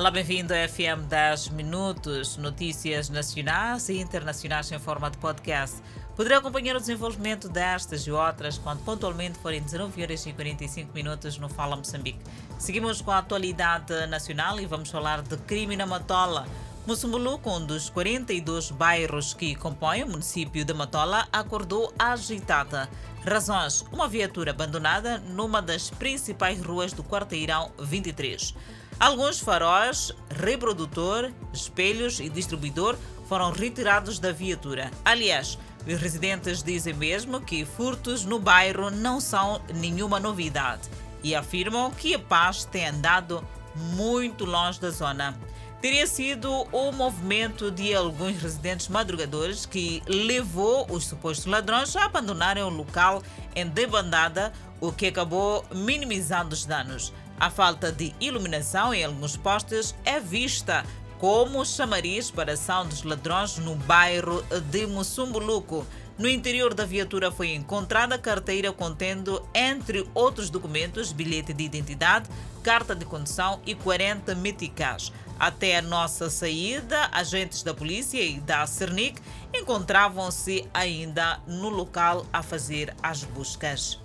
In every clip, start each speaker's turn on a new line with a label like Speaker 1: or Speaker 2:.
Speaker 1: Olá, bem-vindo ao FM 10 Minutos, notícias nacionais e internacionais em forma de podcast. Poderá acompanhar o desenvolvimento destas e outras quando pontualmente forem 19 horas e 45 minutos no Fala Moçambique. Seguimos com a atualidade nacional e vamos falar de crime na Matola. Moçambique, um dos 42 bairros que compõem o município de Matola, acordou agitada. Razões: uma viatura abandonada numa das principais ruas do quarteirão 23. Alguns faróis, reprodutor, espelhos e distribuidor foram retirados da viatura. Aliás, os residentes dizem mesmo que furtos no bairro não são nenhuma novidade e afirmam que a paz tem andado muito longe da zona. Teria sido o movimento de alguns residentes madrugadores que levou os supostos ladrões a abandonarem o local em debandada, o que acabou minimizando os danos. A falta de iluminação em alguns postes é vista como chamariz para ação dos ladrões no bairro de Mussumbuluco. No interior da viatura foi encontrada carteira contendo, entre outros documentos, bilhete de identidade, carta de condução e 40 meticais. Até a nossa saída, agentes da polícia e da Cernic encontravam-se ainda no local a fazer as buscas.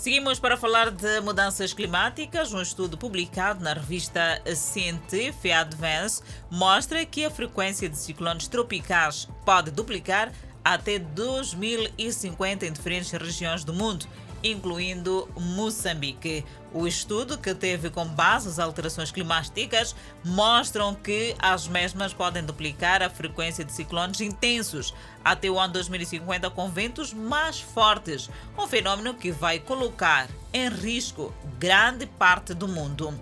Speaker 1: Seguimos para falar de mudanças climáticas. Um estudo publicado na revista Scientific Advance mostra que a frequência de ciclones tropicais pode duplicar até 2050 em diferentes regiões do mundo incluindo Moçambique. O estudo, que teve como base as alterações climáticas, mostram que as mesmas podem duplicar a frequência de ciclones intensos até o ano 2050 com ventos mais fortes, um fenômeno que vai colocar em risco grande parte do mundo.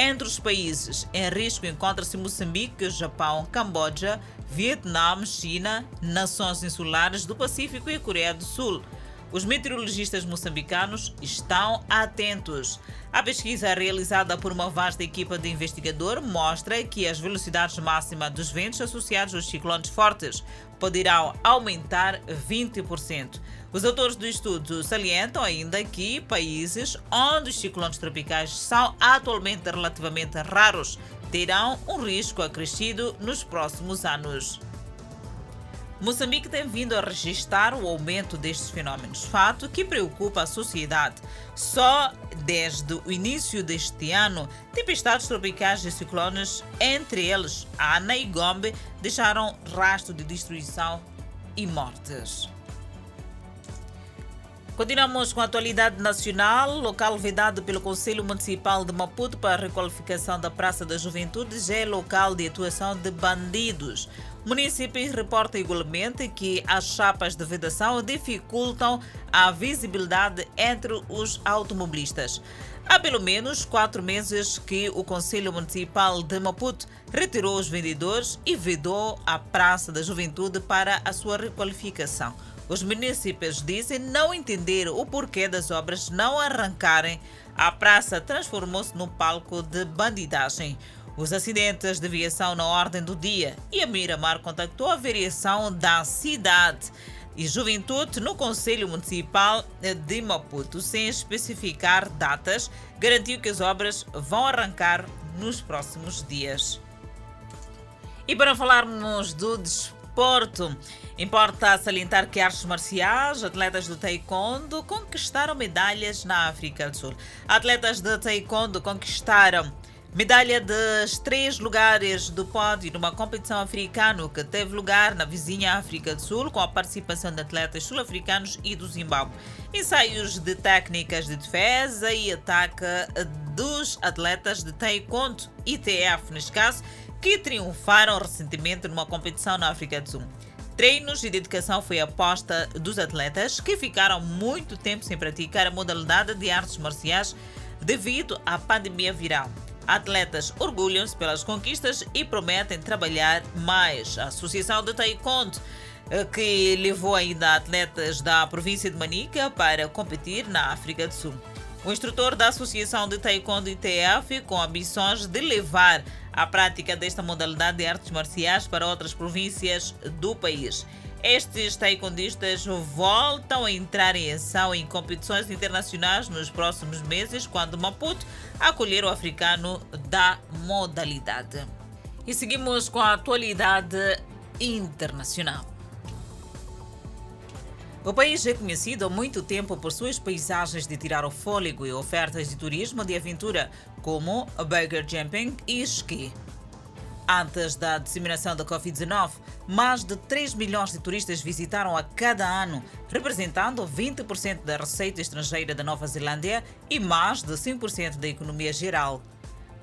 Speaker 1: Entre os países em risco encontra-se Moçambique, Japão, Camboja, Vietnã, China, nações insulares do Pacífico e Coreia do Sul. Os meteorologistas moçambicanos estão atentos. A pesquisa realizada por uma vasta equipa de investigador mostra que as velocidades máximas dos ventos associados aos ciclones fortes poderão aumentar 20%. Os autores do estudo salientam ainda que países onde os ciclones tropicais são atualmente relativamente raros terão um risco acrescido nos próximos anos. Moçambique tem vindo a registrar o aumento destes fenômenos, fato que preocupa a sociedade. Só desde o início deste ano, tempestades tropicais e ciclones, entre eles Ana e Gombe, deixaram rastro de destruição e mortes. Continuamos com a atualidade nacional. Local vedado pelo Conselho Municipal de Maputo para a requalificação da Praça da Juventude já é local de atuação de bandidos. O município reporta igualmente que as chapas de vedação dificultam a visibilidade entre os automobilistas. Há pelo menos quatro meses que o Conselho Municipal de Maputo retirou os vendedores e vedou a Praça da Juventude para a sua requalificação. Os municípios dizem não entender o porquê das obras não arrancarem. A praça transformou-se num palco de bandidagem. Os acidentes de viação na ordem do dia e a Miramar contactou a variação da cidade e juventude no Conselho Municipal de Maputo, sem especificar datas, garantiu que as obras vão arrancar nos próximos dias. E para falarmos do desporto, Importa salientar que artes marciais, atletas do taekwondo conquistaram medalhas na África do Sul. Atletas de taekwondo conquistaram medalha dos três lugares do pódio numa competição africana que teve lugar na vizinha África do Sul com a participação de atletas sul-africanos e do Zimbábue. Ensaios de técnicas de defesa e ataque dos atletas de taekwondo, ITF neste caso, que triunfaram recentemente numa competição na África do Sul. Treinos e dedicação foi a aposta dos atletas que ficaram muito tempo sem praticar a modalidade de artes marciais devido à pandemia viral. Atletas orgulham-se pelas conquistas e prometem trabalhar mais. A Associação de Taekwondo, eh, que levou ainda atletas da província de Manica para competir na África do Sul. O instrutor da Associação de Taekwondo ITF, com ambições de levar a prática desta modalidade de artes marciais para outras províncias do país. Estes taekwondistas voltam a entrar em ação em competições internacionais nos próximos meses, quando Maputo acolher o africano da modalidade. E seguimos com a atualidade internacional. O país é conhecido há muito tempo por suas paisagens de tirar o fôlego e ofertas de turismo de aventura, como Burger Jumping e esqui. Antes da disseminação da Covid-19, mais de 3 milhões de turistas visitaram a cada ano, representando 20% da receita estrangeira da Nova Zelândia e mais de 5% da economia geral.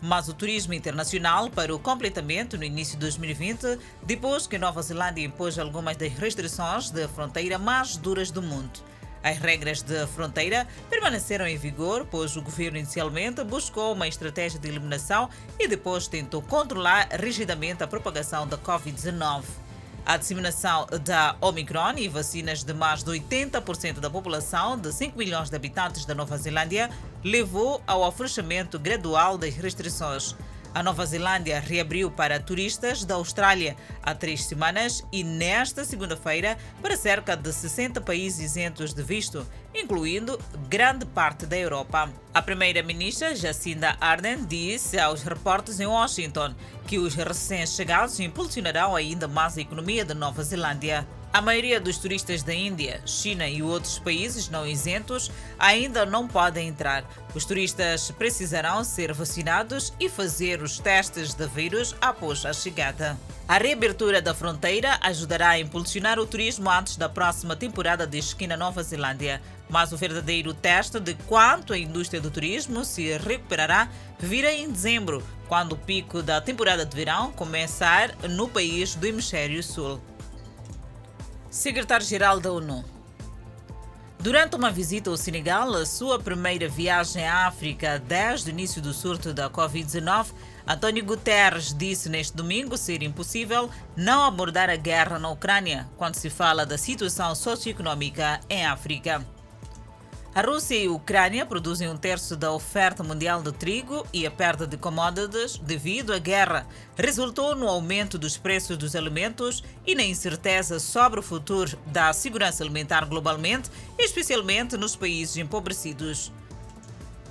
Speaker 1: Mas o turismo internacional parou completamente no início de 2020, depois que Nova Zelândia impôs algumas das restrições de fronteira mais duras do mundo. As regras de fronteira permaneceram em vigor, pois o governo inicialmente buscou uma estratégia de eliminação e depois tentou controlar rigidamente a propagação da Covid-19. A disseminação da Omicron e vacinas de mais de 80% da população de 5 milhões de habitantes da Nova Zelândia levou ao afrouxamento gradual das restrições. A Nova Zelândia reabriu para turistas da Austrália há três semanas e nesta segunda-feira para cerca de 60 países isentos de visto, incluindo grande parte da Europa. A primeira-ministra Jacinda Ardern disse aos repórteres em Washington que os recém-chegados impulsionarão ainda mais a economia da Nova Zelândia. A maioria dos turistas da Índia, China e outros países não isentos ainda não podem entrar. Os turistas precisarão ser vacinados e fazer os testes de vírus após a chegada. A reabertura da fronteira ajudará a impulsionar o turismo antes da próxima temporada de esqui na Nova Zelândia. Mas o verdadeiro teste de quanto a indústria do turismo se recuperará virá em dezembro, quando o pico da temporada de verão começar no país do Hemisfério Sul. Secretário-Geral da ONU. Durante uma visita ao Senegal, a sua primeira viagem à África desde o início do surto da Covid-19, António Guterres disse neste domingo ser impossível não abordar a guerra na Ucrânia quando se fala da situação socioeconômica em África. A Rússia e a Ucrânia produzem um terço da oferta mundial de trigo e a perda de commodities devido à guerra resultou no aumento dos preços dos alimentos e na incerteza sobre o futuro da segurança alimentar globalmente, especialmente nos países empobrecidos.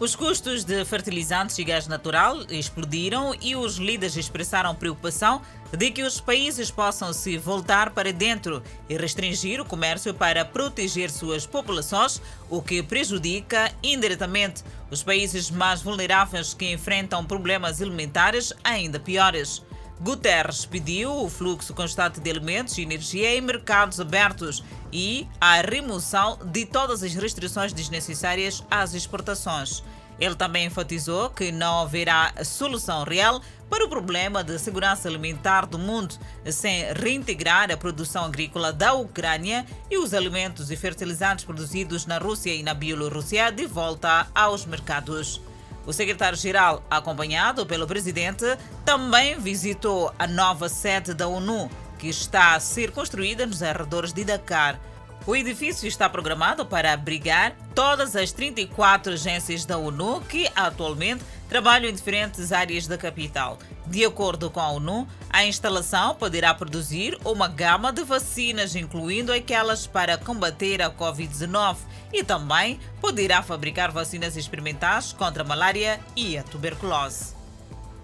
Speaker 1: Os custos de fertilizantes e gás natural explodiram e os líderes expressaram preocupação de que os países possam se voltar para dentro e restringir o comércio para proteger suas populações, o que prejudica indiretamente os países mais vulneráveis que enfrentam problemas alimentares ainda piores. Guterres pediu o fluxo constante de alimentos e energia em mercados abertos e a remoção de todas as restrições desnecessárias às exportações. Ele também enfatizou que não haverá solução real para o problema de segurança alimentar do mundo sem reintegrar a produção agrícola da Ucrânia e os alimentos e fertilizantes produzidos na Rússia e na Bielorrússia de volta aos mercados. O secretário-geral, acompanhado pelo presidente, também visitou a nova sede da ONU, que está a ser construída nos arredores de Dakar. O edifício está programado para abrigar todas as 34 agências da ONU que atualmente trabalham em diferentes áreas da capital. De acordo com a ONU, a instalação poderá produzir uma gama de vacinas, incluindo aquelas para combater a Covid-19, e também poderá fabricar vacinas experimentais contra a malária e a tuberculose.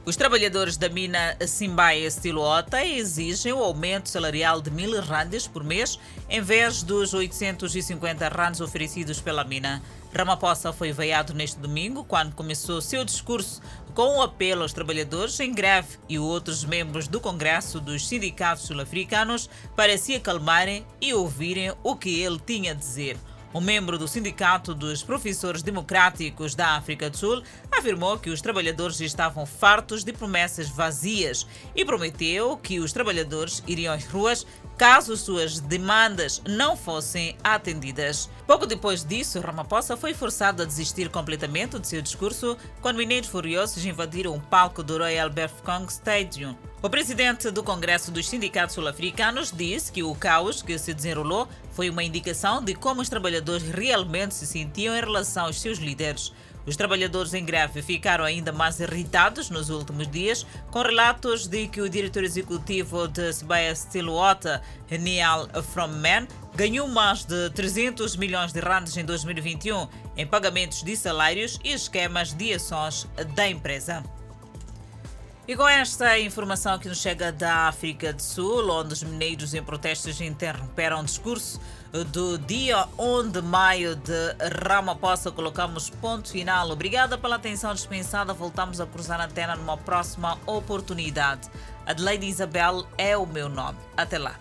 Speaker 1: Os trabalhadores da mina Simbaia Ota exigem o aumento salarial de mil randes por mês em vez dos 850 randes oferecidos pela mina. Ramaphosa foi veiado neste domingo quando começou seu discurso com um apelo aos trabalhadores em greve e outros membros do Congresso dos Sindicatos Sul-Africanos para se acalmarem e ouvirem o que ele tinha a dizer. Um membro do Sindicato dos Professores Democráticos da África do Sul afirmou que os trabalhadores estavam fartos de promessas vazias e prometeu que os trabalhadores iriam às ruas caso suas demandas não fossem atendidas. Pouco depois disso, Ramaphosa foi forçado a desistir completamente de seu discurso quando mineiros furiosos invadiram o palco do Royal Bafokeng Stadium. O presidente do Congresso dos Sindicatos Sul-Africanos disse que o caos que se desenrolou foi uma indicação de como os trabalhadores realmente se sentiam em relação aos seus líderes. Os trabalhadores em greve ficaram ainda mais irritados nos últimos dias, com relatos de que o diretor executivo de Steel Water, Neal Fromman, ganhou mais de 300 milhões de randes em 2021 em pagamentos de salários e esquemas de ações da empresa. E com esta informação que nos chega da África do Sul, onde os mineiros em protestos interromperam o discurso do dia 1 de maio de Ramaphosa, colocamos ponto final. Obrigada pela atenção dispensada. Voltamos a cruzar a antena numa próxima oportunidade. Adelaide Isabel é o meu nome. Até lá.